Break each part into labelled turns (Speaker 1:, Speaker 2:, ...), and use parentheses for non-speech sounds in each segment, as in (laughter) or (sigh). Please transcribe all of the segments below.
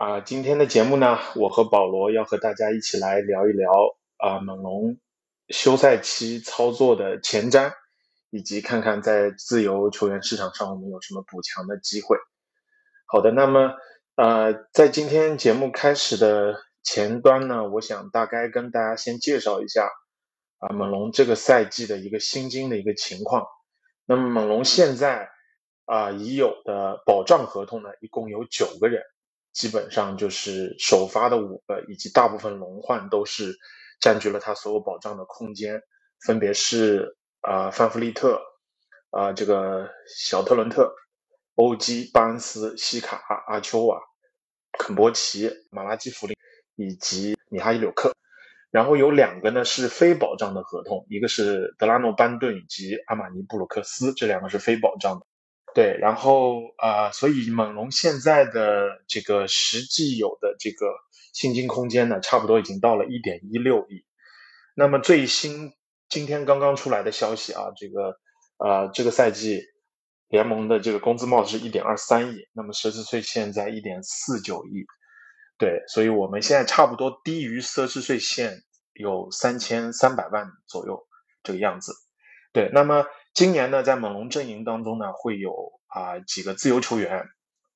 Speaker 1: 啊！今天的节目呢，我和保罗要和大家一起来聊一聊啊猛龙休赛期操作的前瞻，以及看看在自由球员市场上我们有什么补强的机会。好的，那么呃，在今天节目开始的前端呢，我想大概跟大家先介绍一下啊猛龙这个赛季的一个薪金的一个情况。那么猛龙现在啊已有的保障合同呢，一共有九个人，基本上就是首发的五个，以及大部分轮换都是占据了他所有保障的空间，分别是啊范弗利特啊这个小特伦特。欧基、巴恩斯、西卡、阿丘瓦、肯波奇、马拉基弗林以及米哈伊柳克，然后有两个呢是非保障的合同，一个是德拉诺班顿以及阿马尼布鲁克斯，这两个是非保障的。对，然后啊、呃所以猛龙现在的这个实际有的这个薪金空间呢，差不多已经到了一点一六亿。那么最新今天刚刚出来的消息啊，这个呃这个赛季。联盟的这个工资帽是一点二三亿，那么奢侈税现在一点四九亿，对，所以我们现在差不多低于奢侈税线有三千三百万左右这个样子，对，那么今年呢，在猛龙阵营当中呢，会有啊、几个自由球员，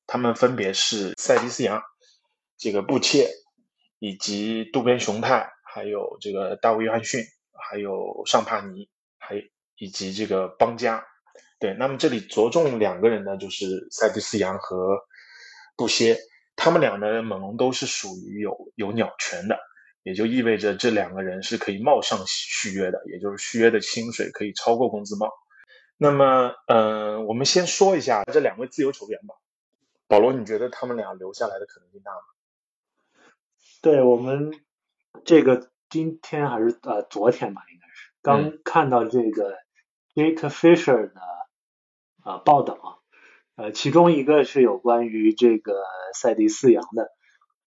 Speaker 1: 他们分别是塞迪斯扬、这个布切以及渡边雄太，还有这个大卫约翰逊，还有尚帕尼，还以及这个邦加。对，那么这里着重两个人呢，就是塞蒂斯扬和布歇，他们俩呢，猛龙都是属于有有鸟权的，也就意味着这两个人是可以冒上续约的，也就是续约的薪水可以超过工资帽。那么，嗯、我们先说一下这两位自由球员吧。保罗，你觉得他们俩留下来的可能性大吗？
Speaker 2: 对我们这个今天还是呃昨天吧，应该是。刚看到这个 Jake Fisher 的呃报道，呃，其中一个是有关于这个赛迪斯杨的，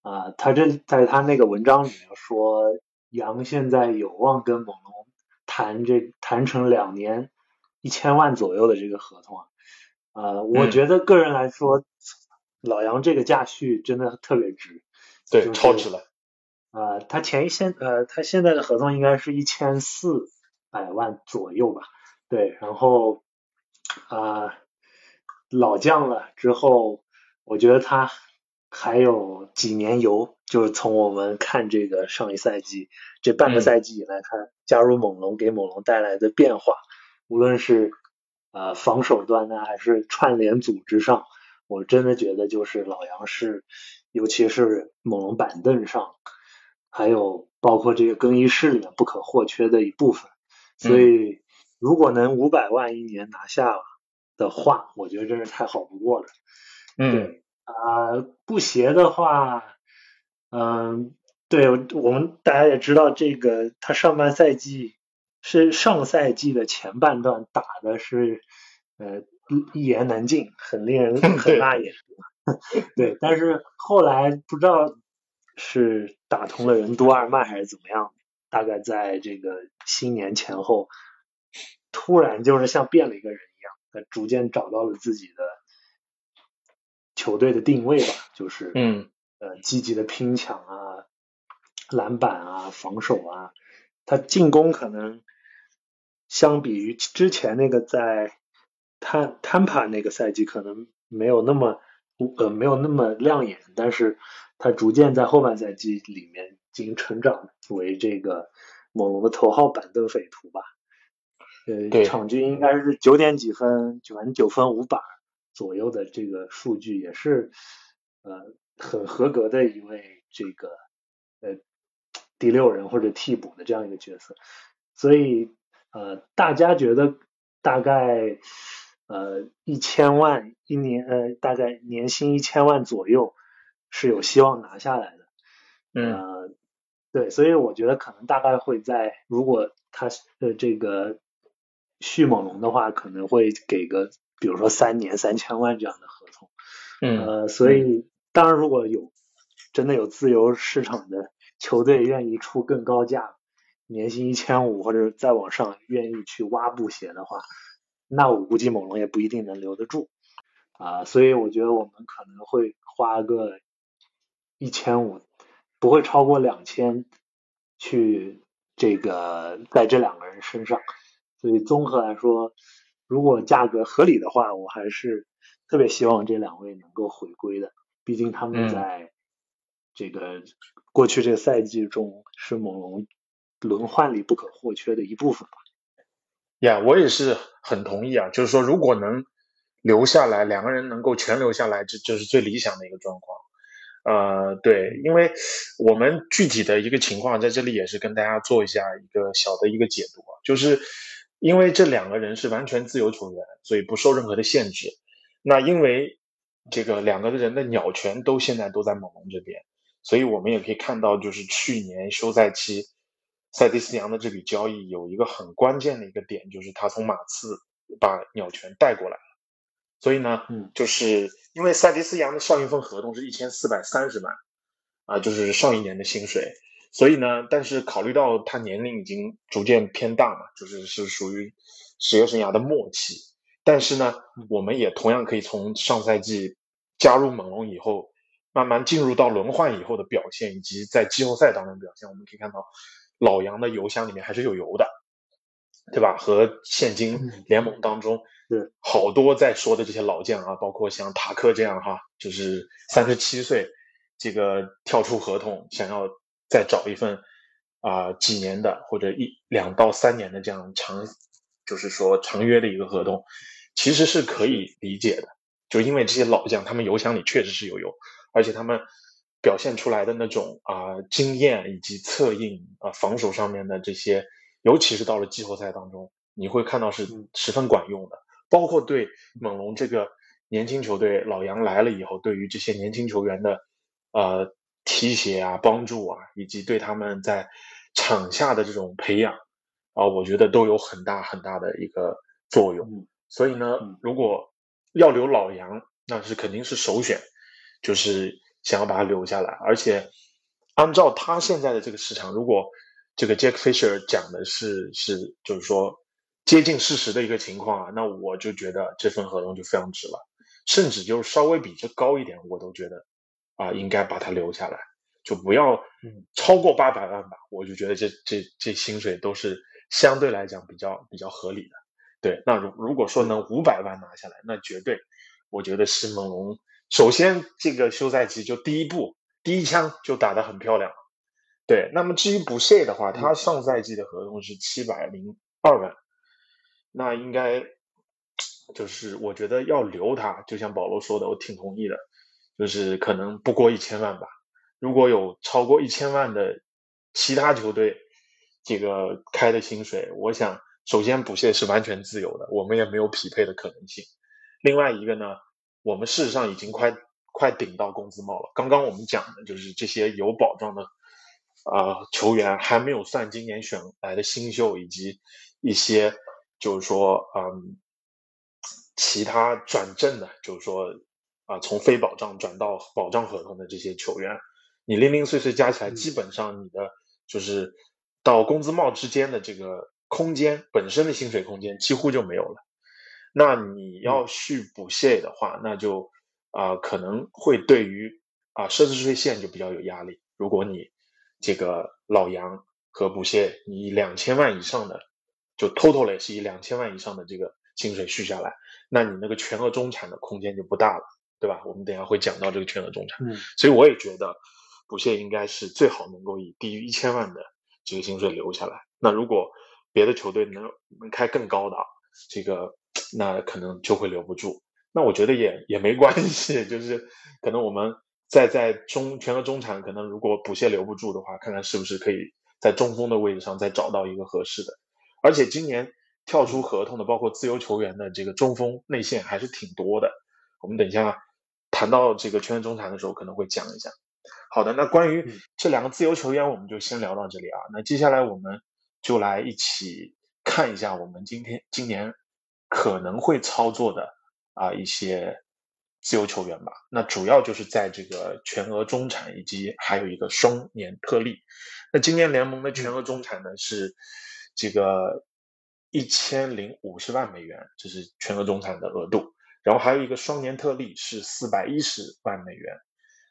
Speaker 2: 啊、他这在他那个文章里面说，杨现在有望跟猛龙谈这谈成两年一千万左右的这个合同啊，呃，我
Speaker 1: 嗯
Speaker 2: 觉得个人来说，老杨这个价序真的特别值，
Speaker 1: 对，
Speaker 2: 就是
Speaker 1: 超值了。
Speaker 2: 呃，他前一现呃，他现在的合同应该是一千四百万左右吧？对，然后啊、老将了之后，我觉得他还有几年游，就是从我们看这个上一赛季这半个
Speaker 1: 嗯
Speaker 2: 赛季以来，他加入猛龙给猛龙带来的变化，无论是呃防守端呢，还是串联组织上，我真的觉得就是老杨是，尤其是猛龙板凳上，还有包括这个更衣室里面不可或缺的一部分。所以，如果能五百万一年拿下的话，我觉得真是太好不过了。
Speaker 1: 嗯，
Speaker 2: 对啊、布鞋的话，嗯，对我们大家也知道，这个他上半赛季是上赛季的前半段打的是呃一言难尽，很令人 (laughs) 很辣眼。对，但是后来不知道是打通了任督二脉还是怎么样，大概在这个新年前后，突然就是像变了一个人一样，他逐渐找到了自己的球队的定位吧，就是
Speaker 1: 嗯
Speaker 2: 呃积极的拼抢啊、篮板啊、防守啊，他进攻可能相比于之前那个在坦坦帕那个赛季可能没有那么呃没有那么亮眼，但是他逐渐在后半赛季里面进行成长为这个猛龙的头号板凳匪徒吧。呃，场均应该是九点几分，九正九分五板左右的这个数据，也是呃很合格的一位这个呃第六人或者替补的这样一个角色。所以呃，大家觉得大概呃一千万一年呃大概年薪一千万左右。是有希望拿下来的，
Speaker 1: 嗯，
Speaker 2: 对，所以我觉得可能大概会在，如果他呃这个迅猛龙的话，可能会给个比如说三年三千万这样的合同，
Speaker 1: 嗯，
Speaker 2: 呃，所以当然如果有真的有自由市场的球队愿意出更高价，年薪一千五或者再往上愿意去挖布鞋的话，那我估计猛龙也不一定能留得住啊，所以我觉得我们可能会花个。一千五不会超过两千，去这个在这两个人身上，所以综合来说，如果价格合理的话，我还是特别希望这两位能够回归的。毕竟他们在这个过去这个赛季中是猛龙轮换里不可或缺的一部分吧。
Speaker 1: 呀，我也是很同意啊，就是说如果能留下来，两个人能够全留下来，这这是最理想的一个状况。呃，对，因为我们具体的一个情况在这里也是跟大家做一下一个小的一个解读，就是因为这两个人是完全自由球员，所以不受任何的限制。那因为这个两个人的鸟权都现在都在猛龙这边，所以我们也可以看到，就是去年休赛期塞蒂斯扬的这笔交易有一个很关键的一个点，就是他从马刺把鸟权带过来了。所以呢，
Speaker 2: 嗯，
Speaker 1: 就是因为塞迪斯扬的上一份合同是一千四百三十万，啊，就是上一年的薪水。所以呢，但是考虑到他年龄已经逐渐偏大嘛，就是是属于职业生涯的末期。但是呢，我们也同样可以从上赛季加入猛龙以后，慢慢进入到轮换以后的表现，以及在季后赛当中表现，我们可以看到老杨的油箱里面还是有油的，对吧？和现今联盟当中。
Speaker 2: 是
Speaker 1: 好多在说的这些老将啊，包括像塔克这样哈，就是三十七岁，这个跳出合同，想要再找一份啊几年的或者一两到三年的这样长，就是说长约的一个合同，其实是可以理解的。就因为这些老将，他们油箱里确实是有油，而且他们表现出来的那种啊经验以及策应啊防守上面的这些，尤其是到了季后赛当中，你会看到是十分管用的。包括对猛龙这个年轻球队，老杨来了以后，对于这些年轻球员的呃提携啊、帮助啊，以及对他们在场下的这种培养啊，我觉得都有很大很大的一个作用。所以呢，如果要留老杨，那是肯定是首选，就是想要把他留下来。而且按照他现在的这个市场，如果这个 Jack Fisher 讲的是是，就是说。接近事实的一个情况啊，那我就觉得这份合同就非常值了，甚至就是稍微比这高一点，我都觉得啊应该把它留下来，就不要超过八百万吧。我就觉得这这这薪水都是相对来讲比较比较合理的。对，那如如果说能五百万拿下来，那绝对我觉得是猛龙首先这个休赛期就第一步第一枪就打得很漂亮。对，那么至于不谢的话，他上赛季的合同是七百零二万。那应该就是我觉得要留他，就像保罗说的，我挺同意的，就是可能不过一千万吧。如果有超过一千万的其他球队这个开的薪水，我想首先补谢是完全自由的，我们也没有匹配的可能性。另外一个呢，我们事实上已经快快顶到工资帽了。刚刚我们讲的就是这些有保障的啊球员，还没有算今年选来的新秀以及一些。就是说，嗯，其他转正的，就是说，啊，从非保障转到保障合同的这些球员，你零零碎碎加起来，基本上你的就是到工资帽之间的这个空间本身的薪水空间几乎就没有了。那你要续补谢的话，那就啊可能会对于啊奢侈税线就比较有压力。如果你这个老杨和补谢你两千万以上的。就 total 也是以两千万以上的这个薪水续下来，那你那个全额中产的空间就不大了。对吧？我们等下会讲到这个全额中产，
Speaker 2: 嗯
Speaker 1: 所以我也觉得补谢应该是最好能够以低于一千万的这个薪水留下来。那如果别的球队能能开更高的，这个那可能就会留不住。那我觉得也也没关系，(laughs) 就是可能我们在在中全额中产，可能如果补谢留不住的话，看看是不是可以在中锋的位置上再找到一个合适的。而且今年跳出合同的，包括自由球员的这个中锋内线还是挺多的。我们等一下谈到这个全额中产的时候，可能会讲一下。好的，那关于这两个自由球员，我们就先聊到这里啊。那接下来我们就来一起看一下我们今天今年可能会操作的啊一些自由球员吧。那主要就是在这个全额中产以及还有一个双年特例。那今年联盟的全额中产呢是这个一千零五十万美元，这是全额中产的额度。然后还有一个双年特例是四百一十万美元。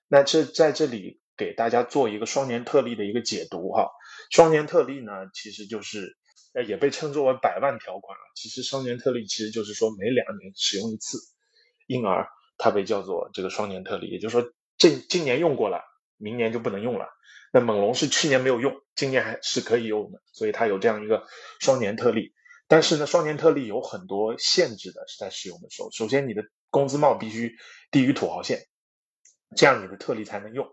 Speaker 1: 那这在这里给大家做一个双年特例的一个解读哈。双年特例呢，其实就是也被称作为百万条款啊。其实双年特例其实就是说每两年使用一次，因而它被叫做这个双年特例。也就是说，这今年用过了，明年就不能用了。那猛龙是去年没有用，今年还是可以用的，所以它有这样一个双年特例。但是呢，双年特例有很多限制的，是在使用的时候。首先，你的工资帽必须低于土豪线，这样你的特例才能用。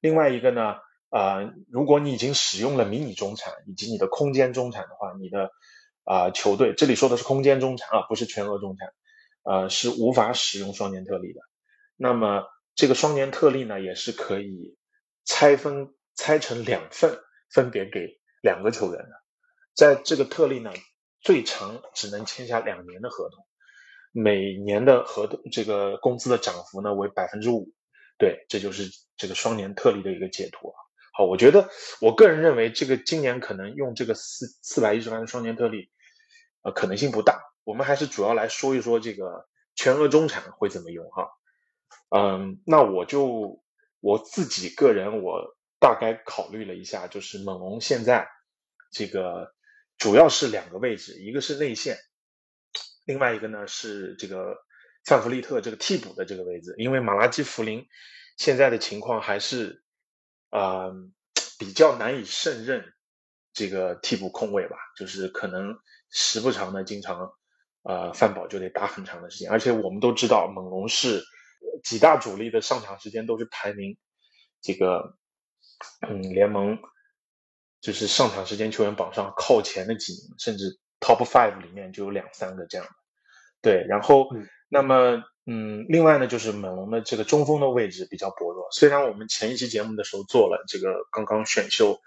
Speaker 1: 另外一个呢，呃，如果你已经使用了迷你中产以及你的空间中产的话，你的啊、球队这里说的是空间中产啊，不是全额中产，呃，是无法使用双年特例的。那么这个双年特例呢，也是可以拆分拆成两份，分别给两个球员的。在这个特例呢，最长只能签下两年的合同，每年的合同这个工资的涨幅呢为百分之五。对，这就是这个双年特例的一个解读啊。好，我觉得我个人认为，这个今年可能用这个四四百一十万的双年特例，呃，可能性不大。我们还是主要来说一说这个全额中产会怎么用哈。嗯，那我就我自己个人，我大概考虑了一下，就是猛龙现在这个主要是两个位置，一个是内线，另外一个呢是这个范弗利特这个替补的这个位置，因为马拉基弗林现在的情况还是呃比较难以胜任这个替补控卫吧，就是可能时不常的经常呃范宝就得打很长的时间，而且我们都知道猛龙是几大主力的上场时间都是排名这个嗯联盟就是上场时间球员榜上靠前的几名，甚至 top five 里面就有两三个这样的。对，然后、
Speaker 2: 嗯
Speaker 1: 那么嗯，另外呢就是猛龙的这个中锋的位置比较薄弱，虽然我们前一期节目的时候做了这个刚刚选秀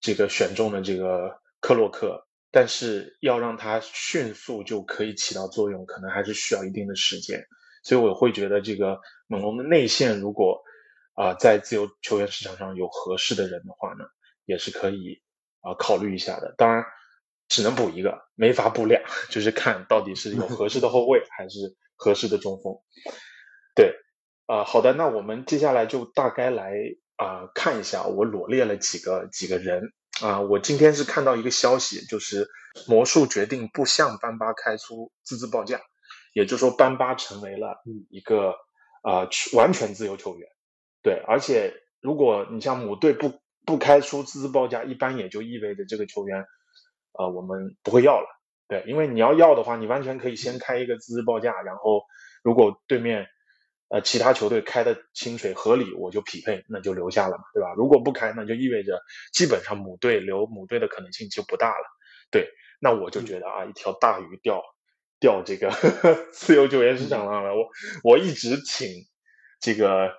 Speaker 1: 这个选中的这个克洛克，但是要让他迅速就可以起到作用，可能还是需要一定的时间。所以我会觉得这个猛龙的内线如果啊、在自由球员市场上有合适的人的话呢，也是可以啊、考虑一下的。当然，只能补一个，没法补俩，(laughs) 就是看到底是有合适的后卫还是合适的中锋。对，啊、好的，那我们接下来就大概来啊、看一下，我罗列了几个几个人啊、我今天是看到一个消息，就是魔术决定不向班巴开出资质报价，也就是说班巴成为了一个啊、完全自由球员。对，而且如果你像母队不不开出资质报价，一般也就意味着这个球员，呃，我们不会要了。对，因为你要要的话，你完全可以先开一个资质报价，然后如果对面呃其他球队开的薪水合理，我就匹配，那就留下了嘛，对吧？如果不开，那就意味着基本上母队留母队的可能性就不大了。对，那我就觉得啊，一条大鱼钓钓这个 (laughs) 自由球员市场上了，我我一直挺这个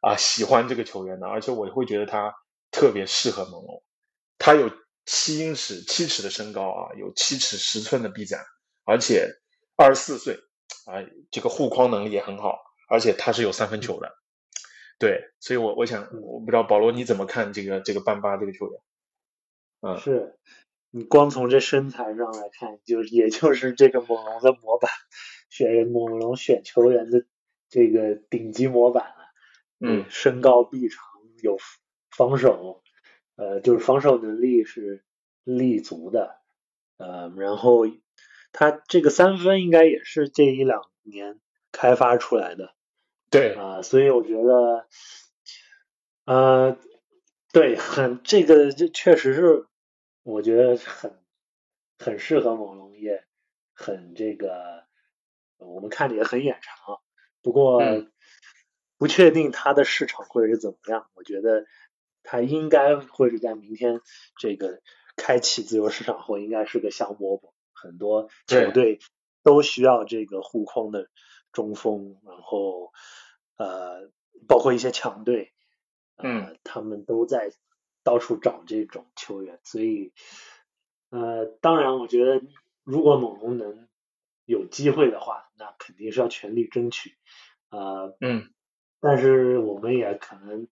Speaker 1: 啊喜欢这个球员的，而且我会觉得他特别适合猛龙。他有七英尺七尺的身高啊，有七尺十寸的臂展，而且二十四岁啊，这个护框能力也很好，而且他是有三分球的。对，所以我我想，我不知道保罗你怎么看这个这个班巴这个球员？嗯，
Speaker 2: 是你光从这身材上来看，就是也就是这个猛龙的模板，选猛龙选球员的这个顶级模板了。
Speaker 1: 嗯，
Speaker 2: 身高臂长，有防守，呃，就是防守能力是立足的，呃，然后他这个三分应该也是这一两年开发出来的，
Speaker 1: 对，
Speaker 2: 啊、所以我觉得，呃，对，很这个这确实是，我觉得很很适合猛龙，也很这个，我们看着也很眼馋啊。不过
Speaker 1: 嗯
Speaker 2: 不确定它的市场会是怎么样，我觉得它应该会是在明天这个开启自由市场后，应该是个香饽饽，很多球队都需要这个护框的中锋，然后呃，包括一些强队，呃，
Speaker 1: 嗯。
Speaker 2: 他们都在到处找这种球员，所以呃，当然，我觉得如果猛龙能有机会的话，那肯定是要全力争取，呃，
Speaker 1: 嗯。
Speaker 2: 但是我们也可能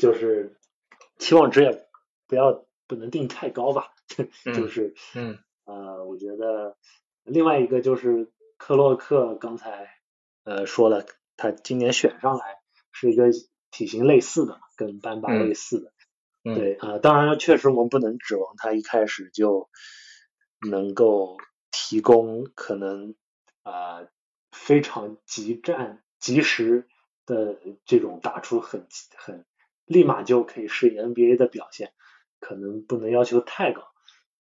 Speaker 2: 就是期望值也不要不能定太高吧，(laughs) 就
Speaker 1: 嗯
Speaker 2: 是
Speaker 1: 嗯。
Speaker 2: 呃，我觉得另外一个就是克洛克刚才呃说了，他今年选上来是一个体型类似的，跟班巴
Speaker 1: 嗯
Speaker 2: 类似的，
Speaker 1: 嗯，
Speaker 2: 对。啊、呃当然确实我们不能指望他一开始就能够提供可能啊、呃非常急战及时的这种打出很很立马就可以适应 NBA 的表现，可能不能要求太高。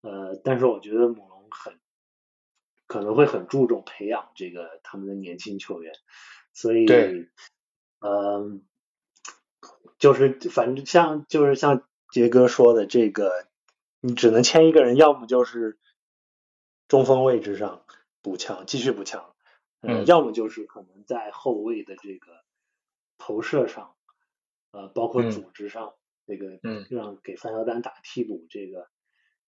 Speaker 2: 呃，但是我觉得猛龙很可能会很注重培养这个他们的年轻球员，所以
Speaker 1: 对。
Speaker 2: 嗯、就是反正像就是像杰哥说的，这个你只能签一个人，要么就是中锋位置上补强，继续补强，呃，
Speaker 1: 嗯。
Speaker 2: 要么就是可能在后卫的这个投射上，呃，包括
Speaker 1: 嗯
Speaker 2: 组织上，这个
Speaker 1: 嗯
Speaker 2: 让给范乔丹打替补这个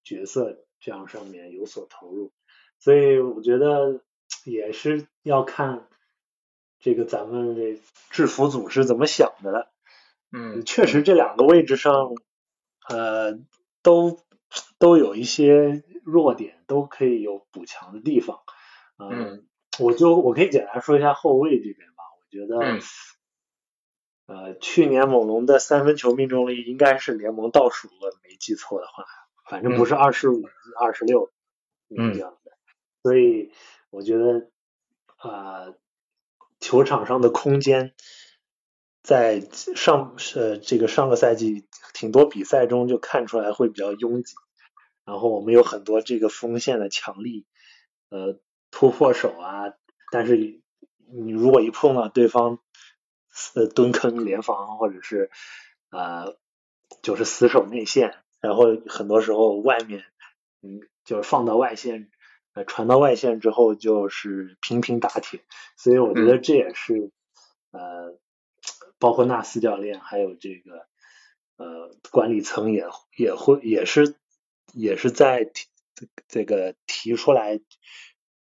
Speaker 2: 角色这样上面有所投入，所以我觉得也是要看这个咱们这制服组是怎么想的了。
Speaker 1: 嗯
Speaker 2: 确实这两个位置上，呃，都都有一些弱点，都可以有补强的地方。呃
Speaker 1: 嗯
Speaker 2: 我就我可以简单说一下后卫这边吧。我觉得，
Speaker 1: 嗯
Speaker 2: 呃，去年猛龙的三分球命中率应该是联盟倒数了，没记错的话，反正不是二十五、二十六
Speaker 1: 嗯
Speaker 2: 这样的。所以我觉得，啊、球场上的空间在上呃这个上个赛季挺多比赛中就看出来会比较拥挤，然后我们有很多这个锋线的强力呃突破手啊，但是你如果一碰到对方呃蹲坑联防或者是呃就是死守内线，然后很多时候外面嗯就是放到外线。呃，传到外线之后就是频频打铁，所以我觉得这也是、呃，包括纳斯教练还有这个呃管理层也也会也是也是在提这个提出来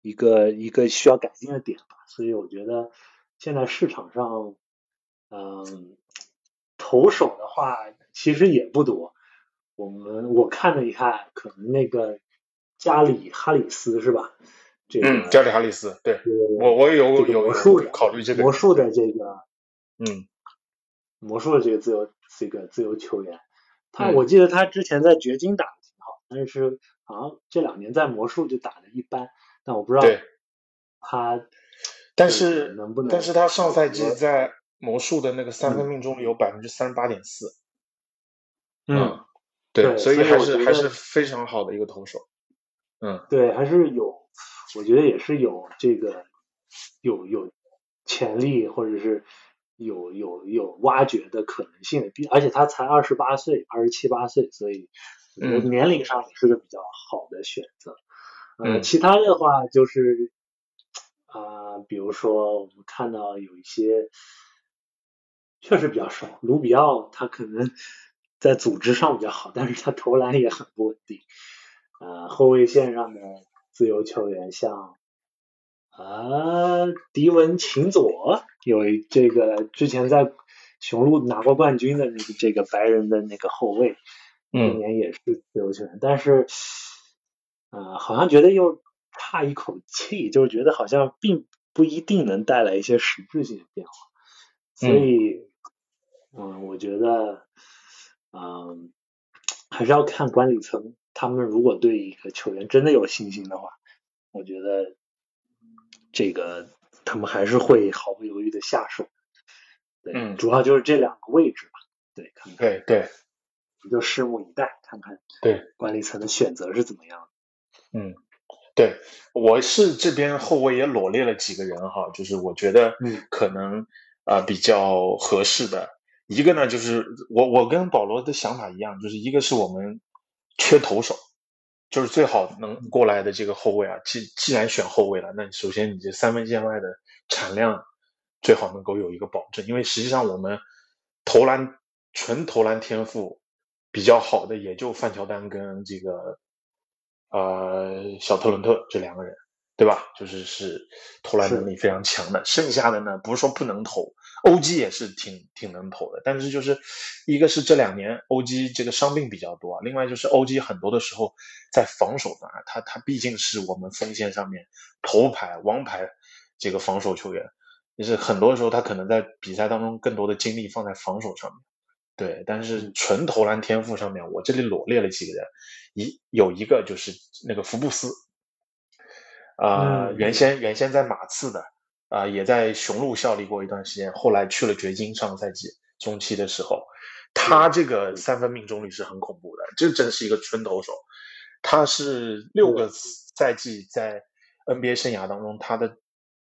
Speaker 2: 一个一个需要改进的点吧，所以我觉得现在市场上嗯投手的话其实也不多，我们我看了一下，可能那个加里哈里斯是吧？这个
Speaker 1: 嗯，加里哈里斯，对
Speaker 2: 我
Speaker 1: 我我有
Speaker 2: 这个
Speaker 1: 有考虑这个
Speaker 2: 魔术的这个
Speaker 1: 嗯。
Speaker 2: 魔术的这个自由这个自由球员，他
Speaker 1: 嗯。
Speaker 2: 我记得他之前在掘金打的挺好，但是好像这两年在魔术就打的一般，但我不知道，他
Speaker 1: 但是
Speaker 2: 能不能
Speaker 1: 但是他上赛季在魔术的那个三分
Speaker 2: 嗯。
Speaker 1: 命中率有百分之三十八点四，
Speaker 2: 嗯。
Speaker 1: 对，所以还是还是非常好的一个投手，嗯。
Speaker 2: 对还是有，我觉得也是有这个有有潜力或者是有有有挖掘的可能性的，毕而且他才二十八岁，二十七八岁，所以年龄上也是个比较好的选择。呃，
Speaker 1: 嗯。
Speaker 2: 其他的话就是啊、比如说我们看到有一些确实比较少，卢比奥他可能在组织上比较好，但是他投篮也很不稳定。呃，后卫线上的自由球员像啊迪文琴佐，有一这个之前在雄鹿拿过冠军的那个这个白人的那个后卫，
Speaker 1: 嗯
Speaker 2: 今年也是自由球员，但是呃，好像觉得又差一口气，就是觉得好像并不一定能带来一些实质性的变化，所以嗯，我觉得嗯还是要看管理层，他们如果对一个球员真的有信心的话，我觉得这个他们还是会毫不犹豫的下手。对，
Speaker 1: 嗯
Speaker 2: 主要就是这两个位置吧。对，看看
Speaker 1: 对对，
Speaker 2: 我们就拭目以待，看看
Speaker 1: 对
Speaker 2: 管理层的选择是怎么样的。
Speaker 1: 嗯，对，我是这边后卫也罗列了几个人哈，就是我觉得
Speaker 2: 嗯
Speaker 1: 可能啊、呃比较合适的。一个呢，就是我我跟保罗的想法一样，就是一个是我们缺投手，就是最好能过来的这个后卫啊。既既然选后卫了，那你首先你这三分线外的产量最好能够有一个保证，因为实际上我们投篮纯投篮天赋比较好的也就范乔丹跟这个呃小特伦特这两个人，对吧？就是是投篮能力非常强的。剩下的呢，不是说不能投，OG 也是挺挺能投的，但是就是一个是这两年 OG 这个伤病比较多，另外就是 OG 很多的时候在防守端，他他毕竟是我们锋线上面头牌王牌这个防守球员，就是很多时候他可能在比赛当中更多的精力放在防守上面。对，但是纯投篮天赋上面，我这里罗列了几个人，一有一个就是那个福布斯，啊、
Speaker 2: 嗯。
Speaker 1: 原先原先在马刺的，啊、也在雄鹿效力过一段时间，后来去了掘金，上个赛季中期的时候，他这个三分命中率是很恐怖的，这真是一个纯投手，他是六个赛季在 NBA 生涯当中，他的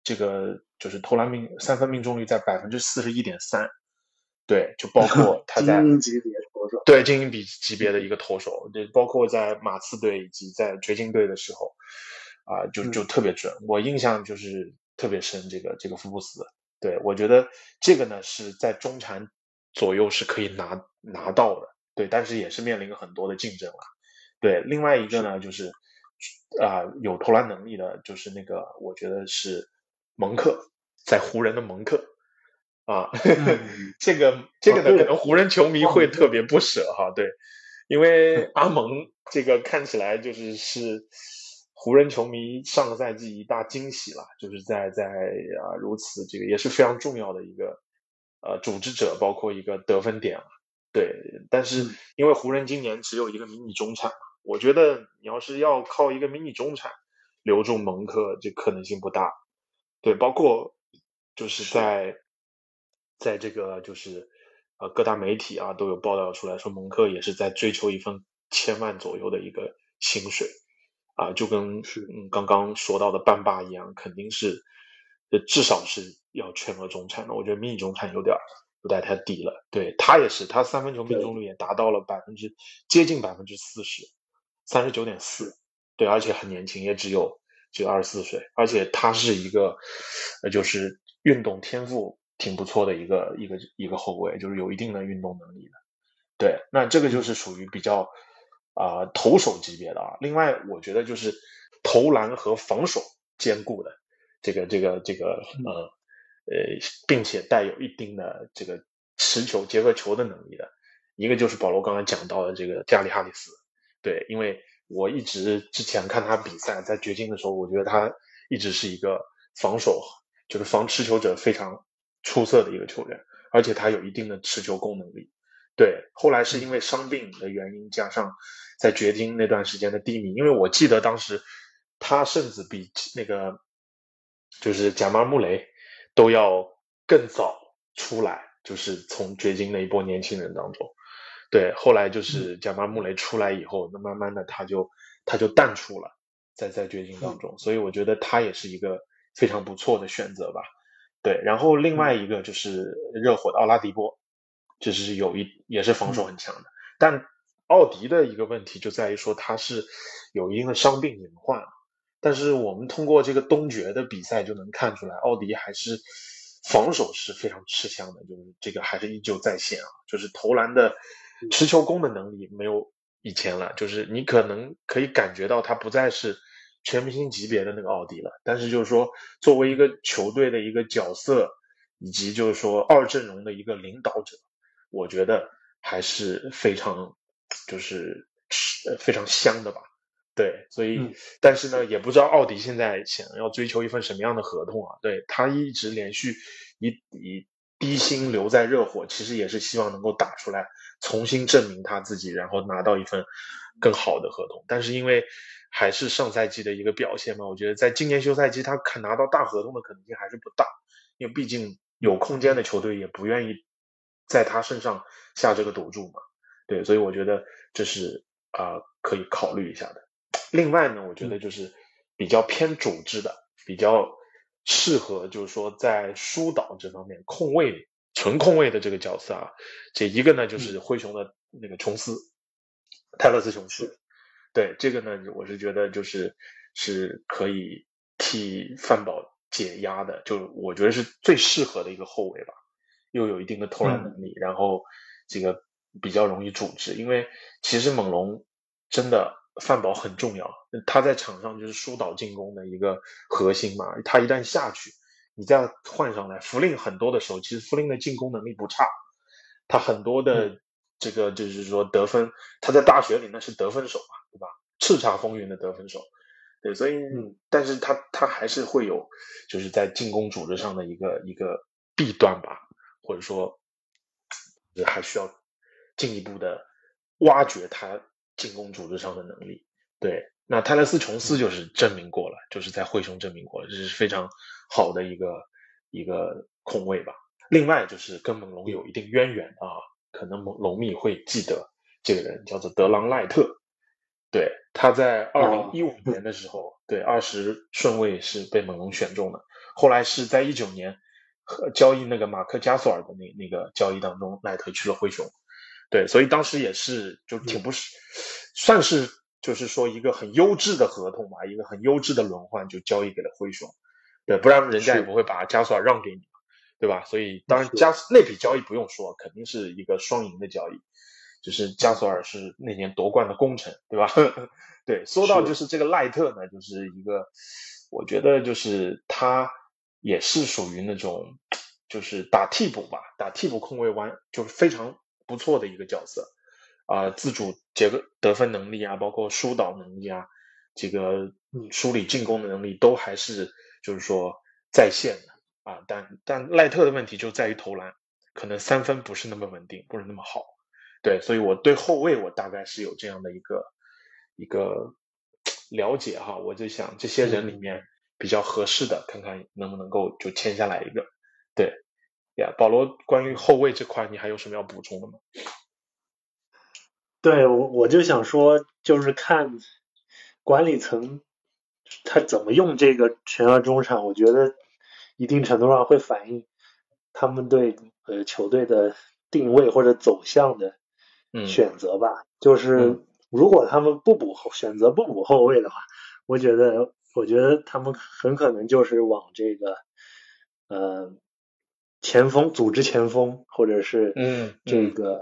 Speaker 1: 这个就是投篮命三分命中率在百分之四十一点三，对，就包括他在
Speaker 2: 精英级别投手，
Speaker 1: 对精英比级别的一个投手，对，包括在马刺队以及在掘金队的时候，啊、就就特别准。我印象就是特别深，这个这个福布斯，对我觉得这个呢是在中产左右是可以拿拿到的，对，但是也是面临很多的竞争了。对，另外一个呢就是啊、有投篮能力的，就是那个我觉得是蒙克，在湖人的蒙克。啊，(laughs)
Speaker 2: 嗯
Speaker 1: 这个这个呢，可能湖人球迷会特别不舍哈，对，因为 (laughs) 阿蒙这个看起来就是是湖人球迷上个赛季一大惊喜了，就是在在啊如此这个也是非常重要的一个呃组织者，包括一个得分点了，对，但是
Speaker 2: 嗯。
Speaker 1: 因为湖人今年只有一个迷你中产，我觉得你要是要靠一个迷你中产留住蒙克，这可能性不大，对，包括就是在在这个就是呃各大媒体啊都有报道出来说，蒙克也是在追求一份千万左右的一个薪水啊，就跟
Speaker 2: 是
Speaker 1: 嗯刚刚说到的半霸一样，肯定是呃至少是要全额中产的。我觉得迷你中产有点儿有点太低了。对他也是，他三分球命中率也达到了百分之接近百分之四十，三十九点四，对，而且很年轻，也只有只有二十四岁，而且他是一个呃就是运动天赋挺不错的一个一个一个后卫，就是有一定的运动能力的。对，那这个就是属于比较啊、投手级别的啊。另外，我觉得就是投篮和防守兼顾的这个这个这个呃呃，并且带有一定的这个持球结合球的能力的，一个就是保罗刚才讲到的这个加里哈里斯。对，因为我一直之前看他比赛，在掘金的时候，我觉得他一直是一个防守，就是防持球者非常出色的一个球员，而且他有一定的持球攻能力。对，后来是因为伤病的原因，加上在掘金那段时间的低迷，因为我记得当时他甚至比那个就是贾马尔穆雷都要更早出来，就是从掘金那一波年轻人当中。对，后来就是贾马尔穆雷出来以后，那慢慢的他就他就淡出了，在在掘金当中，所以我觉得他也是一个非常不错的选择吧。对，然后另外一个就是热火的奥拉迪波，就是有一也是防守很强的，但奥迪的一个问题就在于说他是有一定的伤病隐患，但是我们通过这个东决的比赛就能看出来，奥迪还是防守是非常吃香的，就是这个还是依旧在线啊，就是投篮的持球攻的能力没有以前了，就是你可能可以感觉到他不再是全明星级别的那个奥迪了，但是就是说作为一个球队的一个角色，以及就是说二阵容的一个领导者，我觉得还是非常就是呃非常香的吧。对，所以、
Speaker 2: 嗯
Speaker 1: 但是呢，也不知道奥迪现在想要追求一份什么样的合同啊？对他一直连续以以低薪留在热火，其实也是希望能够打出来，重新证明他自己，然后拿到一份更好的合同。但是因为还是上赛季的一个表现嘛，我觉得在今年休赛期他肯拿到大合同的可能性还是不大，因为毕竟有空间的球队也不愿意在他身上下这个赌注嘛。对，所以我觉得这是啊可以考虑一下的。另外呢，我觉得就是比较偏组织的，比较。适合就是说在疏导这方面控卫纯控卫的这个角色啊，这一个呢就是灰熊的那个琼斯，泰勒斯琼斯，对这个呢我是觉得就是是可以替范宝解压的，就我觉得是最适合的一个后卫吧，又有一定的投篮能力，然后这个比较容易组织，因为其实猛龙真的。范宝很重要，他在场上就是疏导进攻的一个核心嘛。他一旦下去，你再换上来，弗林很多的时候，其实弗林的进攻能力不差，他很多的这个就是说得分，他在大学里那是得分手嘛，对吧？叱咤风云的得分手，对，所以，但是他他还是会有就是在进攻组织上的一个一个弊端吧，或者说还需要进一步的挖掘他。进攻组织上的能力，对，那泰勒斯琼斯就是证明过了，就是在灰熊证明过了，这是非常好的一个一个控卫吧。另外就是跟猛龙有一定渊源啊，可能猛龙迷会记得这个人叫做德朗赖特，对，他在二零一五年的时候，对二十顺位是被猛龙选中的，后来是在一九年和交易那个马克加索尔的那那个交易当中，赖特去了灰熊。对，所以当时也是就挺不是，算是就是说一个很优质的合同吧，一个很优质的轮换就交易给了灰熊，对，不然人家也不会把加索尔让给你，对吧？所以当然加那笔交易不用说，肯定是一个双赢的交易，就是加索尔是那年夺冠的功臣，对吧？(laughs) 对，说到就是这个赖特呢，就是一个，我觉得就是他也是属于那种就是打替补吧，打替补控卫完就是非常。不错的一个角色，啊，自主结个得分能力啊，包括疏导能力啊，这个梳理进攻的能力都还是就是说在线的啊。但但赖特的问题就在于投篮，可能三分不是那么稳定，不是那么好。对，所以我对后卫我大概是有这样的一个一个了解哈。我就想这些人里面比较合适的，看看能不能够就签下来一个，对。呀，保罗，关于后卫这块，你还有什么要补充的吗？
Speaker 2: 对我，我就想说，就是看管理层他怎么用这个全员中场，我觉得一定程度上会反映他们对呃球队的定位或者走向的选择吧。就是如果他们不补后，选择不补后卫的话，我觉得，我觉得他们很可能就是往这个呃。前锋组织前锋，或者是
Speaker 1: 嗯
Speaker 2: 这个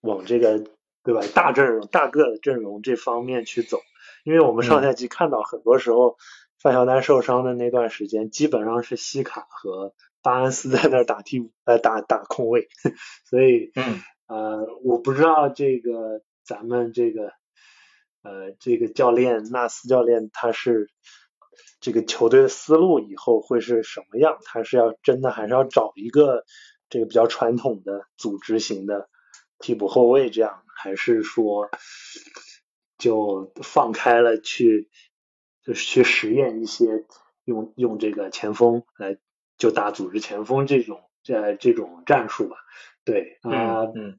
Speaker 2: 往这个对吧？大阵容大个的阵容这方面去走，因为我们上赛季看到很多时候范乔丹受伤的那段时间，基本上是西卡和巴恩斯在那儿打替补呃打打控卫，(laughs) 所以
Speaker 1: 嗯。
Speaker 2: 呃我不知道这个咱们这个呃这个教练纳斯教练他是。这个球队的思路以后会是什么样？他是要真的还是要找一个这个比较传统的组织型的替补后卫这样，还是说就放开了去就是去实验一些用用这个前锋来就打组织前锋这种这这种战术吧？对啊，
Speaker 1: 嗯，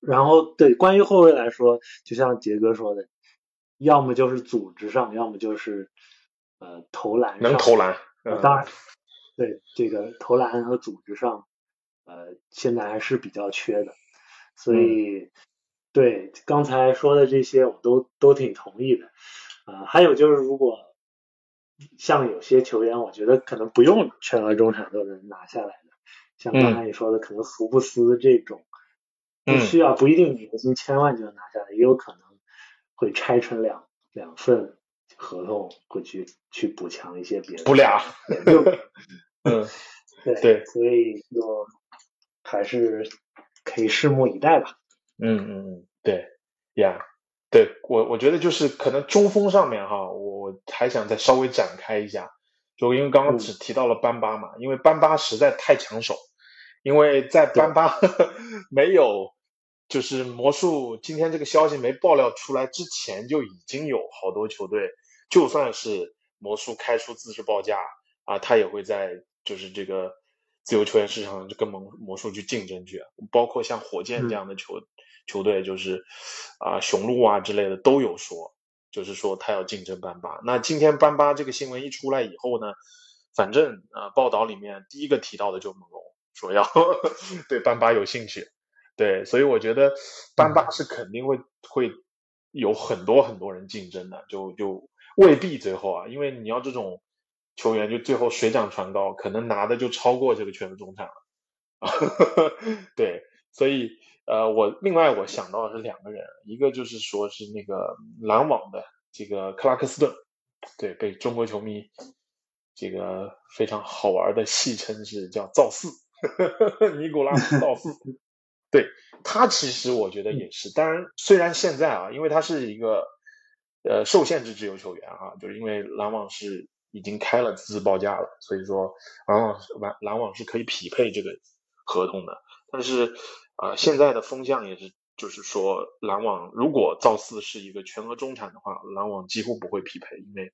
Speaker 2: 然后对关于后卫来说，就像杰哥说的，要么就是组织上，要么就是。呃，投篮
Speaker 1: 能投篮，
Speaker 2: 当然，对这个投篮和组织上，呃，现在还是比较缺的，所以对刚才说的这些，我都都挺同意的。啊，还有就是，如果像有些球员，我觉得可能不用全额中产都能拿下来的，像刚才你说的，可能福布斯这种，不需要不一定年薪千万就能拿下来，也有可能会拆成两两份。合同会去去补强一些别的，
Speaker 1: 补俩，(laughs)
Speaker 2: 嗯，对
Speaker 1: 对，
Speaker 2: 所以就还是可以拭目以待吧。
Speaker 1: 嗯嗯嗯，对呀，对我我觉得就是可能中锋上面哈，我还想再稍微展开一下，就因为刚刚只提到了班巴嘛，因为班巴实在太抢手，因为在班巴 (laughs) 没有就是魔术今天这个消息没爆料出来之前，就已经有好多球队，就算是魔术开出自制报价啊，他也会在就是这个自由球员市场跟魔魔术去竞争去，包括像火箭这样的球球队，就是啊雄鹿啊之类的都有说，就是说他要竞争班巴。那今天班巴这个新闻一出来以后呢，反正啊报道里面第一个提到的就猛龙说要 (laughs) 对班巴有兴趣。对，所以我觉得班巴是肯定会会有很多很多人竞争的，就就未必最后啊，因为你要这种球员，就最后水涨船高，可能拿的就超过这个全部中产了啊。(laughs) 对，所以呃，我另外我想到的是两个人，一个就是说是那个篮网的这个克拉克斯顿，对，被中国球迷这个非常好玩的戏称是叫造四，(laughs) 尼古拉斯造四。对他，其实我觉得也是。当然，虽然现在啊，因为他是一个呃受限制自由球员啊，就是因为篮网是已经开了资质报价了，所以说篮网篮篮网是可以匹配这个合同的。但是啊，现在的风向也是，就是说篮网如果造四是一个全额中产的话，篮网几乎不会匹配，因为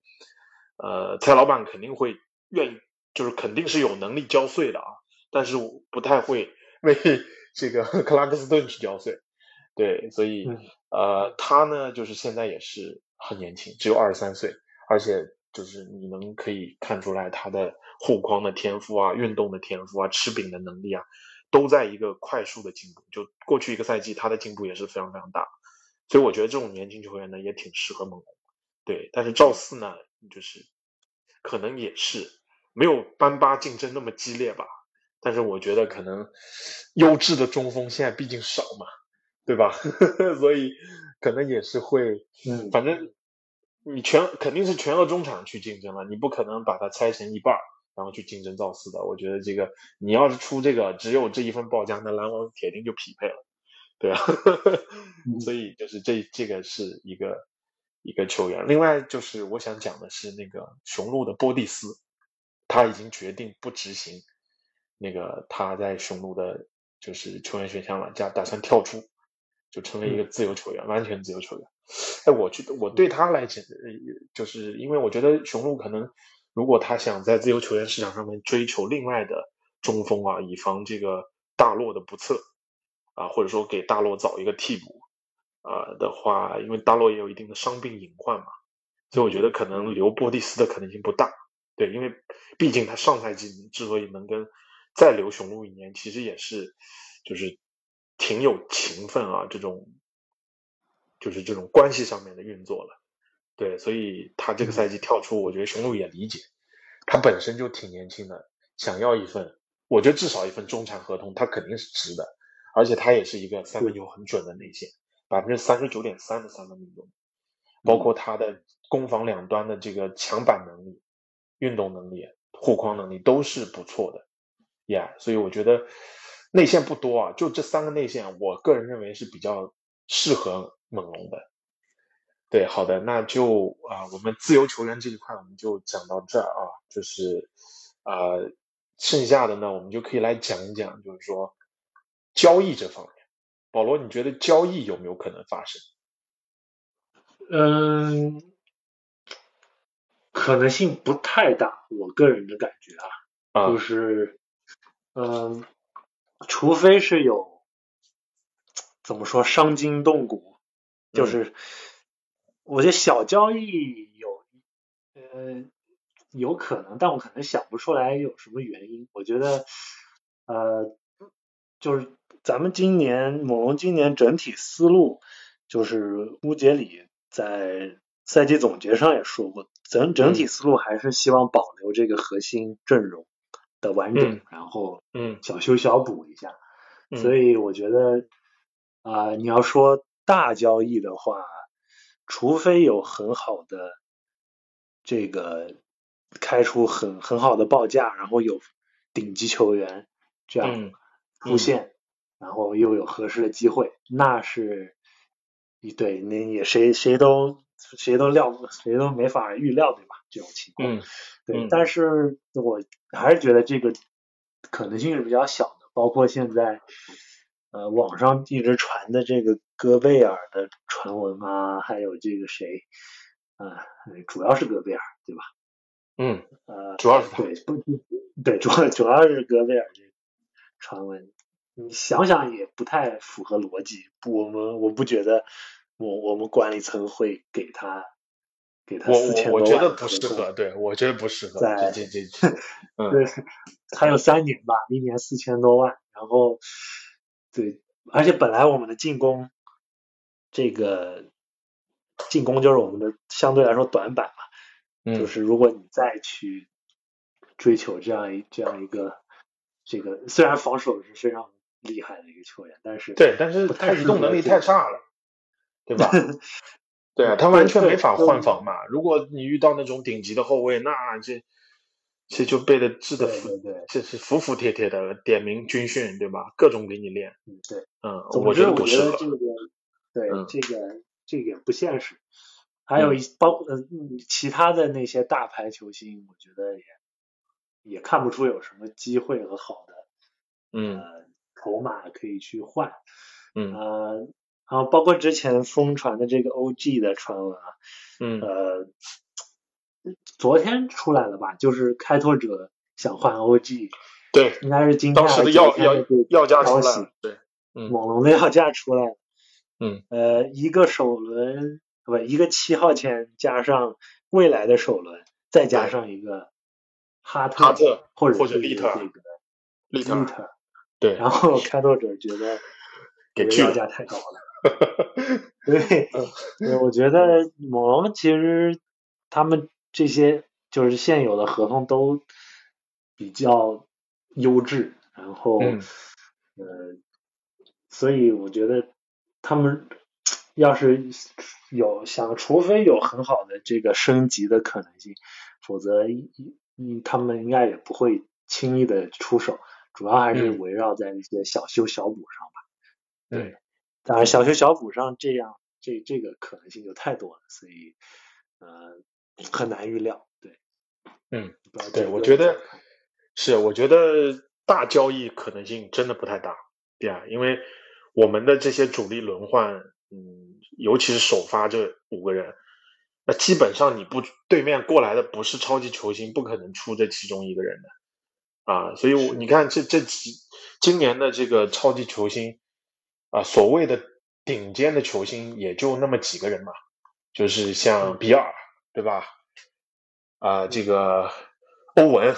Speaker 1: 呃蔡老板肯定会愿意，就是肯定是有能力交税的啊，但是不太会为。(laughs) 这个克拉克斯顿去交税，对，所以呃，他呢就是现在也是很年轻，只有二十三岁，而且就是你能可以看出来他的护框的天赋啊、运动的天赋啊、吃饼的能力啊，都在一个快速的进步。就过去一个赛季，他的进步也是非常非常大，所以我觉得这种年轻球员呢也挺适合猛龙。对，但是赵四呢，就是可能也是没有班巴竞争那么激烈吧。但是我觉得可能优质的中锋现在毕竟少嘛，对吧？(laughs) 所以可能也是会，嗯，反正你全肯定是全额中场去竞争了，你不可能把它拆成一半儿然后去竞争造四的。我觉得这个你要是出这个只有这一份报价，那篮网铁定就匹配了，对啊。(laughs) 所以就是这这个是一个一个球员。另外就是我想讲的是那个雄鹿的波蒂斯，他已经决定不执行。那个他在雄鹿的，就是球员选项了，加打算跳出，就成为一个自由球员，完全自由球员。哎，我觉得我对他来讲，就是因为我觉得雄鹿可能，如果他想在自由球员市场上面追求另外的中锋啊，以防这个大洛的不测啊，或者说给大洛找一个替补啊的话，因为大洛也有一定的伤病隐患嘛，所以我觉得可能留波蒂斯的可能性不大。对，因为毕竟他上赛季之所以能跟再留雄鹿一年，其实也是，就是挺有情分啊，这种就是这种关系上面的运作了，对，所以他这个赛季跳出，我觉得雄鹿也理解，他本身就挺年轻的，想要一份，我觉得至少一份中产合同，他肯定是值的，而且他也是一个三分球很准的内线，百分之三十九点三的三分命中，包括他的攻防两端的这个抢板能力、运动能力、护框能力都是不错的。Yeah，所以我觉得内线不多啊，就这三个内线，我个人认为是比较适合猛龙的。对，好的，那就啊，我们自由球员这一块我们就讲到这儿啊，就是啊，剩下的呢，我们就可以来讲一讲，就是说交易这方面。保罗，你觉得交易有没有可能发生？
Speaker 2: 嗯，可能性不太大，我个人的感觉啊，就是。嗯，除非是有怎么说伤筋动骨，就是我觉得小交易有呃有可能，但我可能想不出来有什么原因。我觉得呃就是咱们今年猛龙今年整体思路，就是乌杰里在赛季总结上也说过，整整体思路还是希望保留这个核心阵容。的完整，然后
Speaker 1: 嗯。
Speaker 2: 小修小补一下，所以我觉得啊，你要说大交易的话，除非有很好的这个开出很很好的报价，然后有顶级球员这样出现，然后又有合适的机会，那是一对那也谁谁都谁都料谁都没法预料对吧？这种情况，对，但是我还是觉得这个可能性是比较小的，包括现在呃网上一直传的这个戈贝尔的传闻啊，还有这个谁啊，主要是戈贝尔对吧？
Speaker 1: 嗯，
Speaker 2: 呃，
Speaker 1: 主要是他
Speaker 2: 对不对，主要主要是戈贝尔这个传闻，你想想也不太符合逻辑。不，我们我不觉得我我们管理层会给他给他
Speaker 1: 我
Speaker 2: 四千多万
Speaker 1: 我我觉得不适合，对我觉得不适合，
Speaker 2: 在
Speaker 1: 这这这，(laughs) 嗯
Speaker 2: 对，还有三年吧，一年四千多万，然后对，而且本来我们的进攻这个进攻就是我们的相对来说短板嘛，就
Speaker 1: 嗯，
Speaker 2: 是如果你再去追求这样一这样一个这个，虽然防守是非常厉害的一个球员，但是
Speaker 1: 对，但是他移动能力太差了，对吧？(laughs) 对啊，他完全没法换防嘛。如果你遇到那种顶级的后卫，那这这就被的治的服这是服服帖帖的，点名军训，对吧？各种给你练，
Speaker 2: 嗯对。
Speaker 1: 嗯，
Speaker 2: 总
Speaker 1: 我
Speaker 2: 觉
Speaker 1: 觉得不适合。
Speaker 2: 得这个对、
Speaker 1: 嗯
Speaker 2: 这个这个不现实。还有一包呃嗯其他的那些大牌球星，我觉得也也看不出有什么机会和好的
Speaker 1: 嗯
Speaker 2: 呃筹码可以去换。
Speaker 1: 嗯
Speaker 2: 呃，然后包括之前疯传的这个 OG 的传闻啊，
Speaker 1: 嗯
Speaker 2: 呃，昨天出来了吧？就是开拓者想换 OG，
Speaker 1: 对，
Speaker 2: 应该是今天
Speaker 1: 的要要要价出来对，嗯
Speaker 2: 猛龙的要价出来了。
Speaker 1: 嗯，
Speaker 2: 呃，一个首轮不一个七号签加上未来的首轮，再加上一个哈特
Speaker 1: 哈特
Speaker 2: 或者
Speaker 1: 或者
Speaker 2: 是
Speaker 1: 利特利特，对，
Speaker 2: 然后开拓者觉得
Speaker 1: 给拒了
Speaker 2: 价太高了。(laughs) 对，对，我觉得猛龙其实他们这些就是现有的合同都比较优质，然后、
Speaker 1: 嗯
Speaker 2: 呃，所以我觉得他们要是有想，除非有很好的这个升级的可能性，否则他们应该也不会轻易的出手，主要还是
Speaker 1: 嗯。
Speaker 2: 围绕在一些小修小补上吧。
Speaker 1: 嗯
Speaker 2: 当然，小修小补上这样这这个可能性就太多了，所以呃很难预料。对，
Speaker 1: 嗯，对，我觉得是，我觉得大交易可能性真的不太大，对啊，因为我们的这些主力轮换，嗯，尤其是首发这五个人，那基本上你不对面过来的不是超级球星，不可能出这其中一个人的啊，所以我你看这这几今年的这个超级球星啊，所谓的顶尖的球星也就那么几个人嘛，就是像比尔，对吧？啊，这个欧文，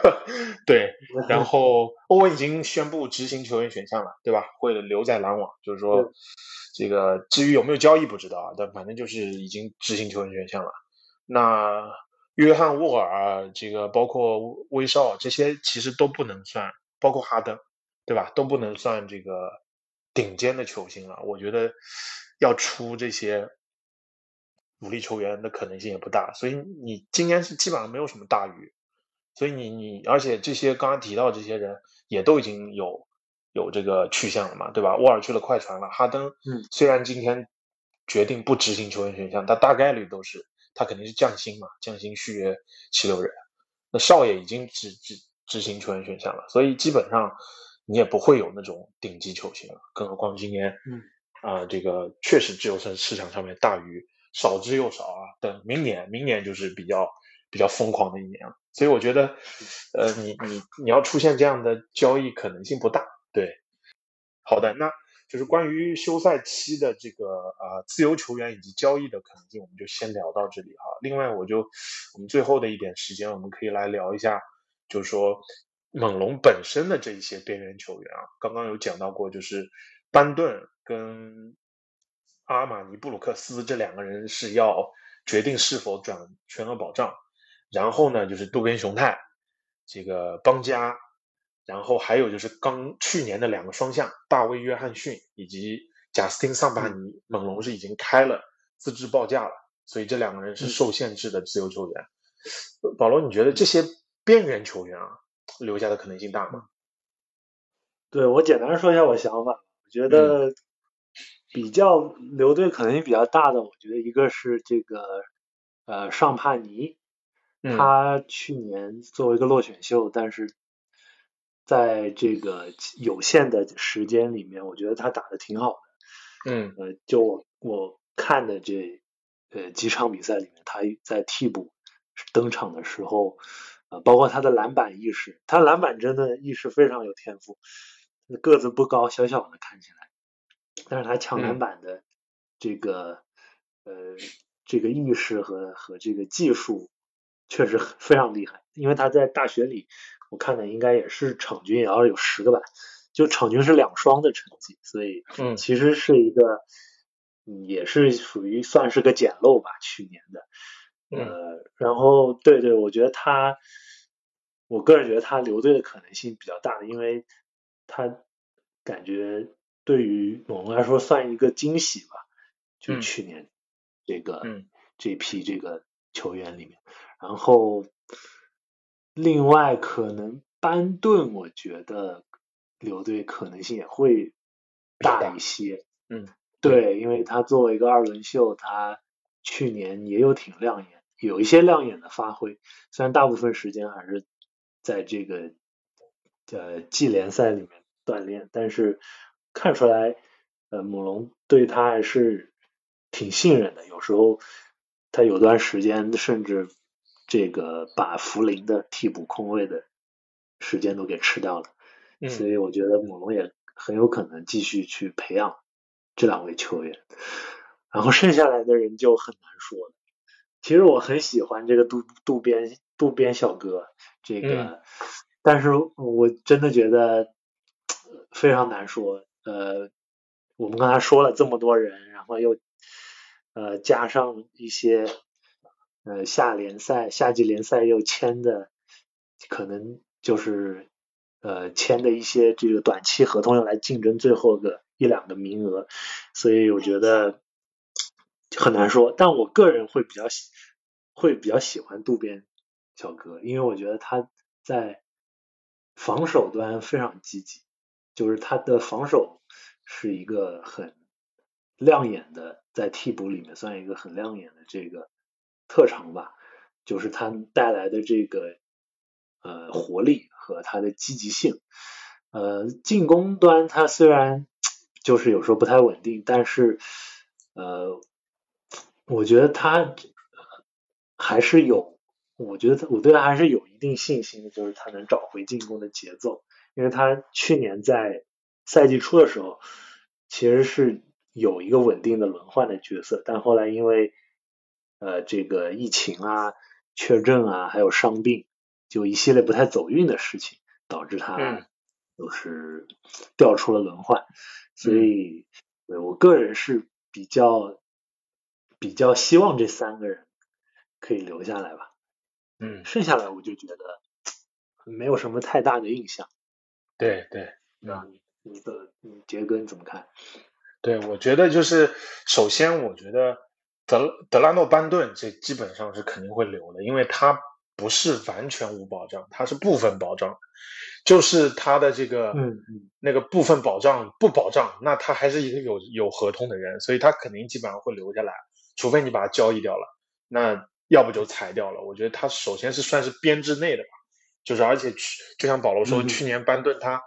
Speaker 1: (laughs) 对，然后欧文已经宣布执行球员选项了，对吧？会留在篮网，就是说这个至于有没有交易不知道啊，但反正就是已经执行球员选项了。那约翰沃尔，这个包括威少这些其实都不能算，包括哈登，对吧？都不能算这个顶尖的球星了。我觉得要出这些主力球员的可能性也不大，所以你今年是基本上没有什么大鱼。所以你你而且这些刚刚提到这些人也都已经有有这个去向了嘛，对吧？沃尔去了快船了，哈登，
Speaker 2: 嗯，
Speaker 1: 虽然今天决定不执行球员选项，但大概率都是他肯定是降薪嘛，降薪续约七六人。那少爷已经执执执行球员选项了，所以基本上你也不会有那种顶级球星了，更何况今年，
Speaker 2: 嗯
Speaker 1: 啊、这个确实自由身市场上面大鱼少之又少啊。等明年，明年就是比较比较疯狂的一年了。所以我觉得，呃，你你你要出现这样的交易可能性不大。对，好的，那就是关于休赛期的这个呃自由球员以及交易的可能性，我们就先聊到这里哈。另外，我就我们最后的一点时间，我们可以来聊一下，就是说猛龙本身的这一些边缘球员啊，刚刚有讲到过，就是班顿跟阿马尼布鲁克斯这两个人是要决定是否转全额保障，然后呢，就是渡边雄太，这个邦加，然后还有就是刚去年的两个双向大卫约翰逊以及贾斯汀桑巴尼，猛龙是已经开了自制报价了，所以这两个人是受限制的自由球员。保罗，你觉得这些边缘球员啊，留下的可能性大吗？
Speaker 2: 对我简单说一下我想法，我觉得
Speaker 1: 嗯
Speaker 2: 比较留队可能性比较大的，我觉得一个是这个呃尚帕尼，
Speaker 1: 嗯
Speaker 2: 他去年作为一个落选秀，但是在这个有限的时间里面，我觉得他打的挺好
Speaker 1: 的。嗯，
Speaker 2: 呃，就我我看的这呃几场比赛里面，他在替补登场的时候，呃，包括他的篮板意识，他篮板真的意识非常有天赋。个子不高，小小的看起来，但是他抢篮板的这个呃这个意识和和这个技术确实非常厉害。因为他在大学里，我看的应该也是场均也要有十个板，就场均是两双的成绩，所以其实是一个也是属于算是个捡漏吧，去年的。呃，然后对对，我觉得他，我个人觉得他留队的可能性比较大，因为。他感觉对于猛龙来说算一个惊喜吧，就去年这个这批这个球员里面，然后另外可能班顿，我觉得留队可能性也会大一些。
Speaker 1: 嗯，
Speaker 2: 对，因为他作为一个二轮秀，他去年也有挺亮眼，有一些亮眼的发挥，虽然大部分时间还是在这个。呃，季联赛里面锻炼，但是看出来，呃，母龙对他还是挺信任的。有时候他有段时间甚至这个把福林的替补空位的时间都给吃掉了。所以我觉得母龙也很有可能继续去培养这两位球员。然后剩下来的人就很难说了。其实我很喜欢这个渡渡边渡边小哥，这个。但是我真的觉得非常难说。呃，我们刚才说了这么多人，然后又呃加上一些呃下联赛、夏季联赛又签的，可能就是呃签的一些这个短期合同，用来竞争最后的一两个名额。所以我觉得很难说。但我个人会比较喜会比较喜欢渡边小哥，因为我觉得他在。防守端非常积极，就是他的防守是一个很亮眼的，在替补里面算一个很亮眼的这个特长吧。就是他带来的这个呃活力和他的积极性。呃，进攻端他虽然就是有时候不太稳定，但是呃，我觉得他还是有。我觉得他，我对他还是有一定信心的，就是他能找回进攻的节奏，因为他去年在赛季初的时候，其实是有一个稳定的轮换的角色，但后来因为呃这个疫情啊、确诊啊，还有伤病，就一系列不太走运的事情，导致他就是调出了轮换，所以我个人是比较比较希望这三个人可以留下来吧。
Speaker 1: 嗯，
Speaker 2: 剩下来我就觉得没有什么太大的印象。
Speaker 1: 对对，
Speaker 2: 那你的杰哥你怎么看？
Speaker 1: 对，我觉得就是首先，我觉得德德拉诺班顿这基本上是肯定会留的，因为他不是完全无保障，他是部分保障，就是他的这个
Speaker 2: 嗯嗯
Speaker 1: 那个部分保障不保障，那他还是一个有有合同的人，所以他肯定基本上会留下来，除非你把他交易掉了，那。要不就裁掉了。我觉得他首先是算是编制内的吧，就是而且去就像保罗说，去年班顿他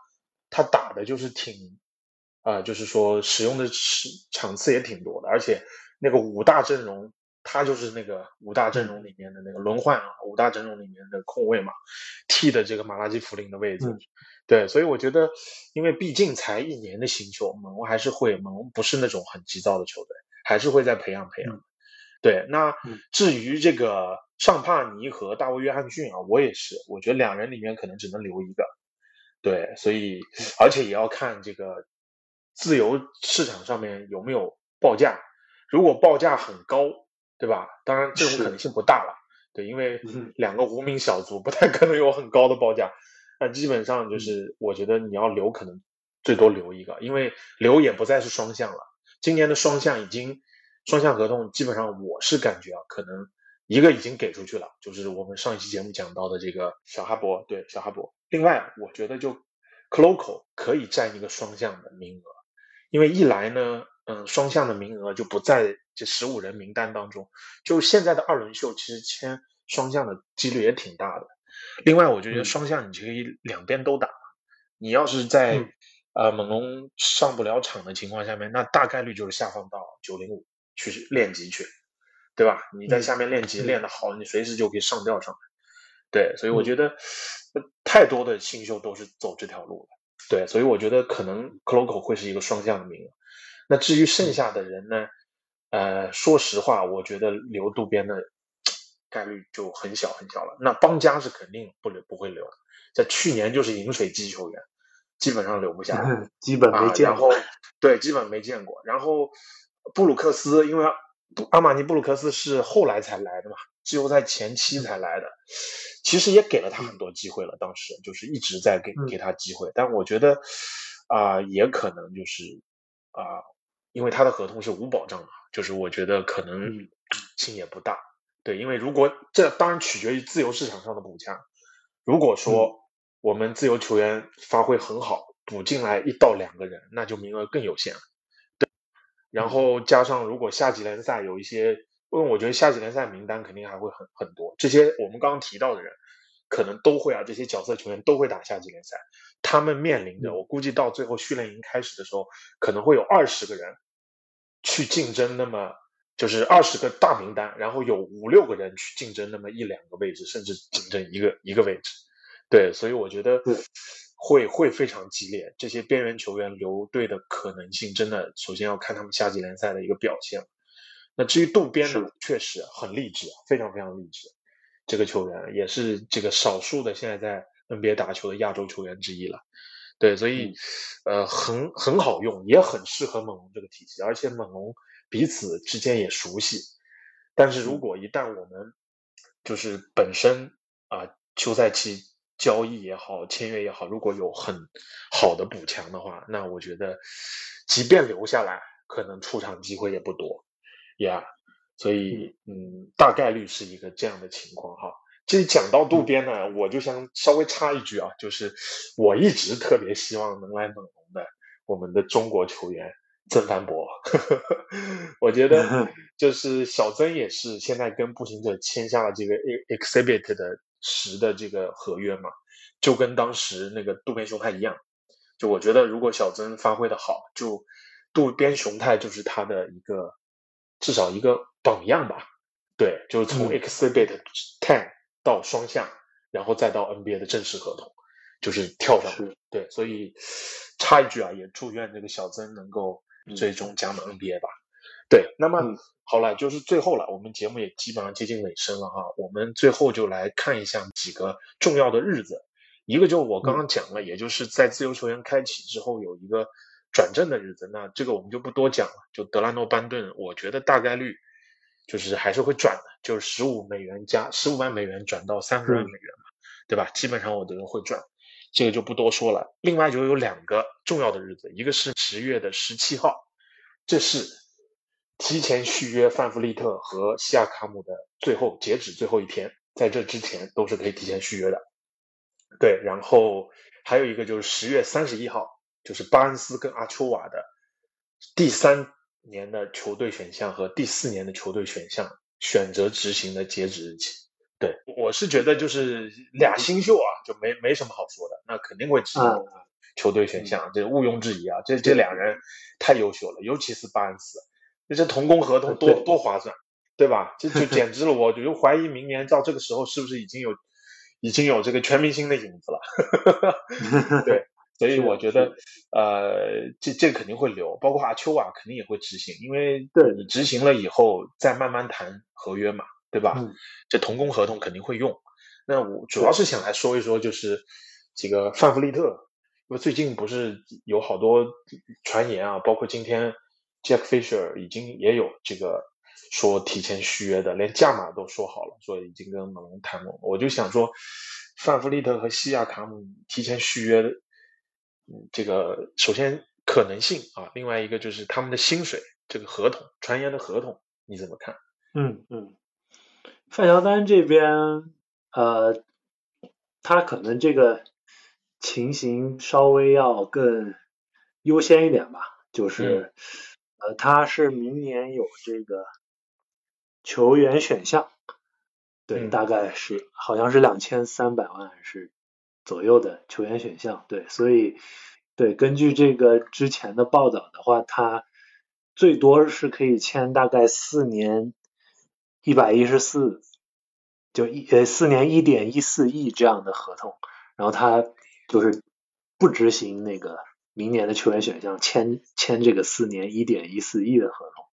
Speaker 1: 他打的就是挺啊，就是说使用的场场次也挺多的，而且那个五大阵容他就是那个五大阵容里面的那个轮换啊，五大阵容里面的控卫嘛，替的这个马拉基弗林的位置。对，所以我觉得，因为毕竟才一年的新秀，猛龙还是会，猛龙不是那种很急躁的球队，还是会再培养培养。对，那至于这个尚帕尼和大卫约翰逊啊，我也是，我觉得两人里面可能只能留一个。对，所以而且也要看这个自由市场上面有没有报价，如果报价很高，对吧？当然这种可能性不大了。对，因为两个无名小卒不太可能有很高的报价。那基本上就是我觉得你要留，可能最多留一个，因为留也不再是双向了。今年的双向已经。双向合同基本上我是感觉啊，可能一个已经给出去了，就是我们上一期节目讲到的这个小哈勃，对小哈勃。另外，我觉得就 c l o c o 可以占一个双向的名额，因为一来呢，嗯，双向的名额就不在这十五人名单当中。就现在的二轮秀，其实签双向的几率也挺大的。另外，我觉得双向你可以两边都打，你要是在
Speaker 2: 嗯
Speaker 1: 呃猛龙上不了场的情况下面，那大概率就是下放到九零五去练级去，对吧？你在
Speaker 2: 嗯
Speaker 1: 下面练级
Speaker 2: 嗯
Speaker 1: 练得好，你随时就可以上吊上来。对，所以我
Speaker 2: 嗯
Speaker 1: 觉得呃太多的新秀都是走这条路的。对，所以我觉得可能 c l o c o 会是一个双向的名额。那至于剩下的人呢？呃，说实话，我觉得留渡边的概率就很小很小了。那邦加是肯定不留不会留，在去年就是饮水机球员，基本上留不下来。(laughs)
Speaker 2: 嗯基本没
Speaker 1: 啊，
Speaker 2: 见过。
Speaker 1: 然后对，基本没见过。然后布鲁克斯，因为布阿玛尼布鲁克斯是后来才来的嘛，季后赛前期才来的，其实也给了他很多机会了。当时就是一直在给
Speaker 2: 嗯
Speaker 1: 给他机会，但我觉得啊、也可能就是啊、因为他的合同是无保障嘛，就是我觉得可能
Speaker 2: 嗯
Speaker 1: 性也不大。对，因为如果这当然取决于自由市场上的补强。如果说我们自由球员发挥很好，补进来一到两个人，那就名额更有限了。对，然后加上如果夏季联赛有一些，因为我觉得夏季联赛名单肯定还会很很多，这些我们刚刚提到的人，可能都会啊，这些角色球员都会打夏季联赛，他们面临着，
Speaker 2: 嗯。
Speaker 1: 我估计到最后训练营开始的时候，可能会有二十个人去竞争，那么就是二十个大名单，然后有五六个人去竞争那么一两个位置，甚至竞争一个一个位置。对，所以我觉得
Speaker 2: 对
Speaker 1: 会会非常激烈。这些边缘球员留队的可能性，真的首先要看他们夏季联赛的一个表现。那至于渡边呢，确实很励志，非常非常励志。这个球员也是这个少数的现在在 NBA 打球的亚洲球员之一了。对，所以呃很很好用，也很适合猛龙这个体系，而且猛龙彼此之间也熟悉。但是如果一旦我们就是本身啊、休赛期交易也好，签约也好，如果有很好的补强的话，那我觉得即便留下来，可能出场机会也不多，Yeah，。所以嗯，大概率是一个这样的情况哈。其实讲到渡边呢，我就想稍微插一句啊，就是我一直特别希望能来猛龙的我们的中国球员曾凡博，(laughs) 我觉得 (laughs) 就是小曾也是现在跟步行者签下了这个 exhibit 的十的这个合约嘛，就跟当时那个渡边雄太一样。就我觉得如果小曾发挥的好，就渡边雄太就是他的一个至少一个榜样吧。对，就是从
Speaker 2: 嗯
Speaker 1: exhibit ten 到双向，然后再到 NBA 的正式合同，就是跳上
Speaker 2: 是
Speaker 1: 对，所以插一句啊，也祝愿这个小曾能够
Speaker 2: 嗯
Speaker 1: 最终加盟 NBA 吧。对，那么、
Speaker 2: 嗯
Speaker 1: 好了，就是最后了，我们节目也基本上接近尾声了哈。我们最后就来看一下几个重要的日子，一个就是我刚刚讲了，也就是在自由球员开启之后有一个转正的日子，那这个我们就不多讲了。就德拉诺班顿，我觉得大概率就是还是会转的，就是十五美元加十五万美元转到三十万美元嘛，对吧？基本上我觉得会转。这个就不多说了。另外就有两个重要的日子，一个是十月的十七号，这是提前续约范弗利特和西亚卡姆的最后截止最后一天，在这之前都是可以提前续约的。对，然后还有一个就是十月三十一号，就是巴恩斯跟阿丘瓦的第三年的球队选项和第四年的球队选项选择执行的截止日期。对，我是觉得就是俩新秀啊，就没没什么好说的，那肯定会执行
Speaker 2: 嗯
Speaker 1: 球队选项，这毋庸置疑啊。这这两人太优秀了，尤其是巴恩斯，这同工合同多多划算，对吧？这就简直了，我就怀疑明年到这个时候是不是已经有已经有这个全明星的影子了。(laughs) 对，(laughs) 所以我觉得，呃，这这肯定会留，包括阿丘瓦肯定也会执行，因为
Speaker 2: 对
Speaker 1: 你执行了以后再慢慢谈合约嘛，对吧？
Speaker 2: 嗯
Speaker 1: 这同工合同肯定会用。那我主要是想来说一说，就是这个范弗利特，因为最近不是有好多传言啊，包括今天 Jack Fisher 已经也有这个说提前续约的，连价码都说好了，说已经跟猛龙谈拢。我就想说，范弗利特和西亚卡姆提前续约这个首先可能性啊，另外一个就是他们的薪水，这个合同传言的合同你怎么看？
Speaker 2: 嗯嗯，范乔丹这边呃，他可能这个情形稍微要更优先一点吧，就是、呃，他是明年有这个球员选项，对，
Speaker 1: 嗯
Speaker 2: 大概是好像是两千三百万是左右的球员选项。对，所以对，根据这个之前的报道的话，他最多是可以签大概四年一百一十四，就一呃四年一点一四亿这样的合同，然后他就是不执行那个明年的球员选项，签签这个四年一点一四亿的合同。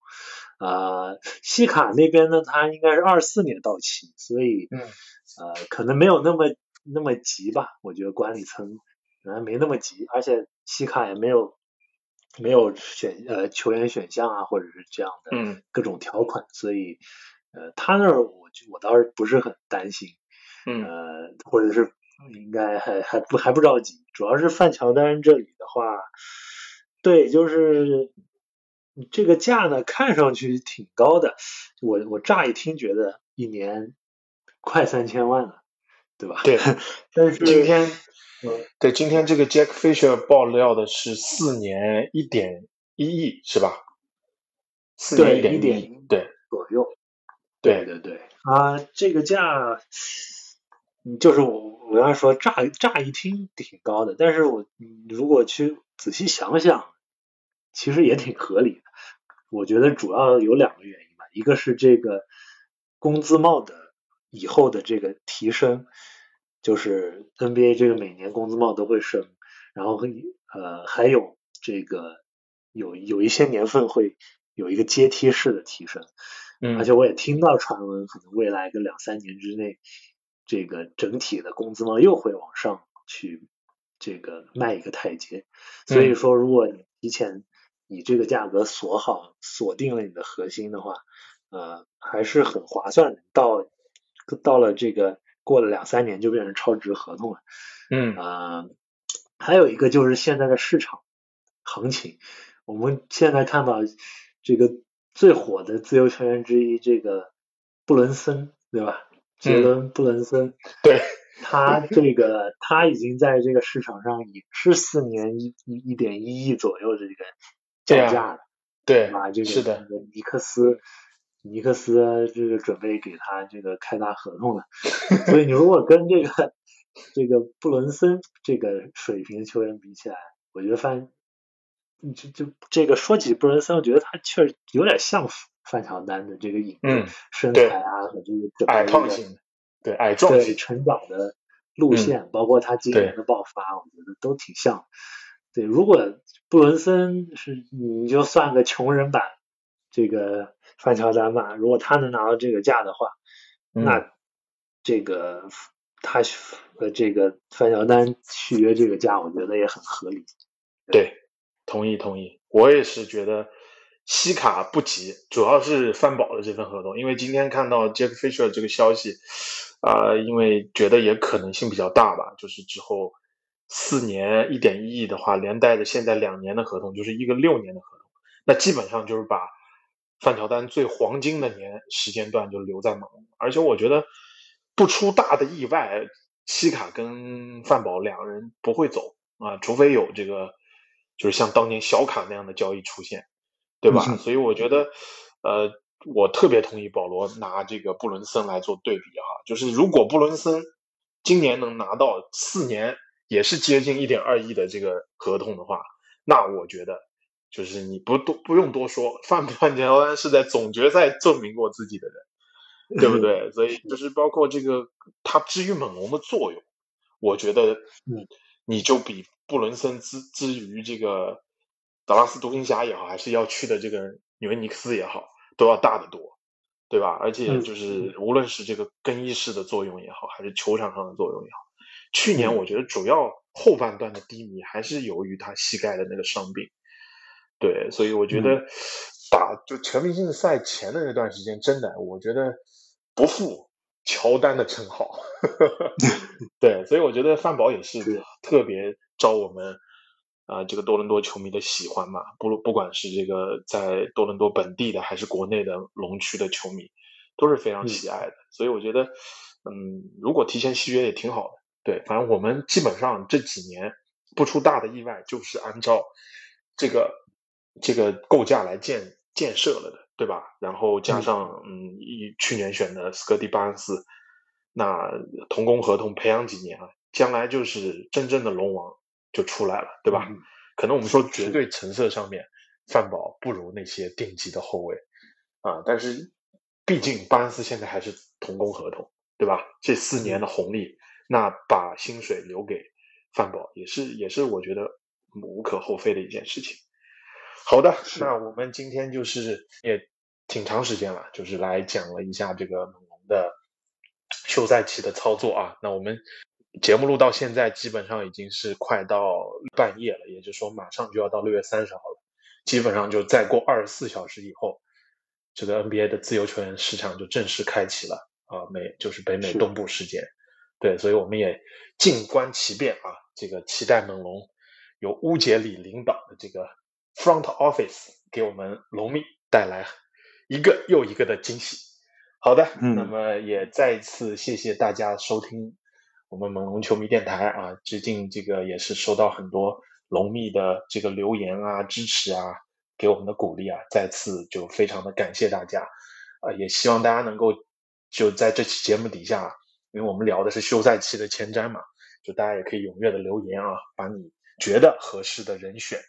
Speaker 2: 呃，西卡那边呢，他应该是二四年到期，所以
Speaker 1: 嗯
Speaker 2: 呃可能没有那么那么急吧，我觉得管理层可能没那么急，而且西卡也没有没有选呃球员选项啊，或者是这样的
Speaker 1: 嗯
Speaker 2: 各种条款，所以呃他那儿我就我倒是不是很担心，
Speaker 1: 嗯
Speaker 2: 呃或者是应该还还不还不着急，主要是范乔丹这里的话，对，就是这个价呢看上去挺高的，我我乍一听觉得一年快三千万了，对吧？
Speaker 1: 对，
Speaker 2: 但是
Speaker 1: 今天
Speaker 2: 嗯
Speaker 1: 对今天这个 Jack Fisher 爆料的是四年一点一亿是吧？四年一点一亿，对。
Speaker 2: 左右，
Speaker 1: 对。
Speaker 2: 对对。啊，这个价，嗯就是我我刚才说乍乍一听挺高的，但是我嗯如果去仔细想想，其实也挺合理的。我觉得主要有两个原因吧，一个是这个工资帽的以后的这个提升，就是 NBA 这个每年工资帽都会升，然后会呃还有这个有有一些年份会有一个阶梯式的提升。
Speaker 1: 嗯
Speaker 2: 而且我也听到传闻，可能未来个两三年之内，这个整体的工资呢又会往上去这个迈一个台阶。所以说，如果你提前以这个价格锁好、锁定了你的核心的话，呃，还是很划算的。到到了这个过了两三年就变成超值合同了。
Speaker 1: 嗯
Speaker 2: 呃，还有一个就是现在的市场行情，我们现在看到这个最火的自由球员之一，这个布伦森，对吧？杰伦布伦森，(laughs)
Speaker 1: 对。
Speaker 2: 他这个他已经在这个市场上也是四年一一一点一亿左右的这个
Speaker 1: 对啊
Speaker 2: 叫价了，
Speaker 1: 对
Speaker 2: 啊，这个尼克斯，尼克斯这个准备给他这个开大合同了，所以你如果跟这个这个布伦森这个水平球员比起来，我觉得范，就就这个说起布伦森，我觉得他确实有点像范乔丹的这个影子，
Speaker 1: 嗯
Speaker 2: 身材啊和这个整个
Speaker 1: 矮胖型的，对矮壮
Speaker 2: 成长的路线，包括他今年的爆发，我觉得都挺像。对，如果布伦森是你就算个穷人版这个范乔丹吧，如果他能拿到这个价的话，
Speaker 1: 嗯
Speaker 2: 那这个他和这个范乔丹续约这个价，我觉得也很合理。
Speaker 1: 对，同意同意，我也是觉得西卡不急，主要是范宝的这份合同，因为今天看到 Jack Fisher 这个消息，啊、因为觉得也可能性比较大吧，就是之后四年一点一亿的话，连带着现在两年的合同，就是一个六年的合同，那基本上就是把范乔丹最黄金的年时间段就留在猛龙，而且我觉得不出大的意外，西卡跟范宝两个人不会走啊，除非有这个就是像当年小卡那样的交易出现，对吧？
Speaker 2: 嗯
Speaker 1: 所以我觉得，呃，我特别同意保罗拿这个布伦森来做对比啊，就是如果布伦森今年能拿到四年也是接近一点二亿的这个合同的话，那我觉得就是你不多不用多说，范 (laughs) 范乔丹是在总决赛证明过自己的人，对不对？所以 (laughs) 就是包括这个他至于猛龙的作用，我觉得
Speaker 2: 嗯
Speaker 1: 你就比布伦森之之于这个达拉斯独行侠也好，还是要去的这个纽约尼克斯也好，都要大得多，对吧？而且
Speaker 2: 嗯
Speaker 1: 就是无论是这个更衣室的作用也好，还是球场上的作用也好，去年
Speaker 2: 嗯
Speaker 1: 我觉得主要后半段的低迷还是由于他膝盖的那个伤病。对，所以我觉得打就全明星赛前的那段时间，真的我觉得不负乔丹的称号。(laughs) 对，所以我觉得范宝也是
Speaker 2: 是
Speaker 1: 特别招我们啊、这个多伦多球迷的喜欢嘛。不不管是这个在多伦多本地的，还是国内的龙区的球迷，都是非常
Speaker 2: 嗯
Speaker 1: 喜爱的。所以我觉得，嗯，如果提前续约也挺好的。对，反正我们基本上这几年不出大的意外，就是按照这个这个构架来建建设了的，对吧？然后加上嗯，一去年选的斯科蒂巴恩斯，那同工合同培养几年啊，将来就是真正的龙王就出来了，对吧？
Speaker 2: 嗯
Speaker 1: 可能我们说绝对成色上面，范宝不如那些顶级的后卫啊，但是毕竟巴恩斯现在还是同工合同，对吧？这四年的红利，那把薪水留给范宝也是也是我觉得无可厚非的一件事情。好的，那我们今天就是也挺长时间了，就是来讲了一下这个猛龙的休赛期的操作啊。那我们节目录到现在，基本上已经是快到半夜了，也就是说马上就要到六月三十号了，基本上就再过二十四小时以后，这个 NBA 的自由球员市场就正式开启了啊，美就是北美东部时间。对，所以我们也静观其变啊，这个期待猛龙由乌杰里领导的这个 Front Office 给我们龙蜜带来一个又一个的惊喜。好的，
Speaker 3: 嗯
Speaker 1: 那么也再一次谢谢大家收听我们猛龙球迷电台啊，最近这个也是收到很多龙蜜的这个留言啊、支持啊，给我们的鼓励啊，再次就非常的感谢大家，啊，也希望大家能够就在这期节目底下，因为我们聊的是休赛期的前瞻嘛，就大家也可以踊跃的留言啊，把你觉得合适的人选，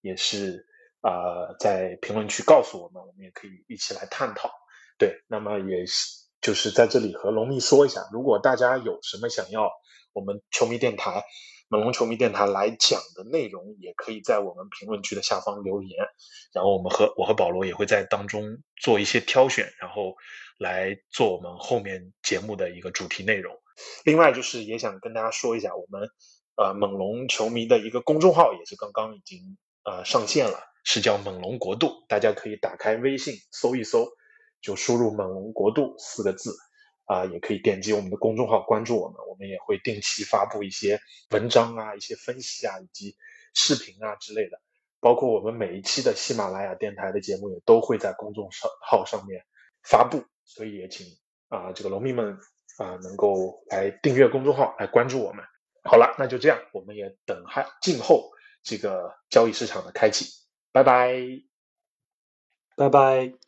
Speaker 1: 也是啊、在评论区告诉我们，我们也可以一起来探讨。对，那么也是就是在这里和龙蜜说一下，如果大家有什么想要我们球迷电台、猛龙球迷电台来讲的内容，也可以在我们评论区的下方留言，然后我们和我和保罗也会在当中做一些挑选，然后来做我们后面节目的一个主题内容。另外就是也想跟大家说一下，我们呃猛龙球迷的一个公众号也是刚刚已经呃上线了，是叫猛龙国度，大家可以打开微信搜一搜，就输入“猛龙国度”四个字。啊、也可以点击我们的公众号关注我们，我们也会定期发布一些文章啊、一些分析啊，以及视频啊之类的。包括我们每一期的喜马拉雅电台的节目也都会在公众号上面发布，所以也请啊、这个龙迷们啊、能够来订阅公众号来关注我们。好了，那就这样，我们也等还静候这个交易市场的开启，拜拜。
Speaker 2: 拜拜。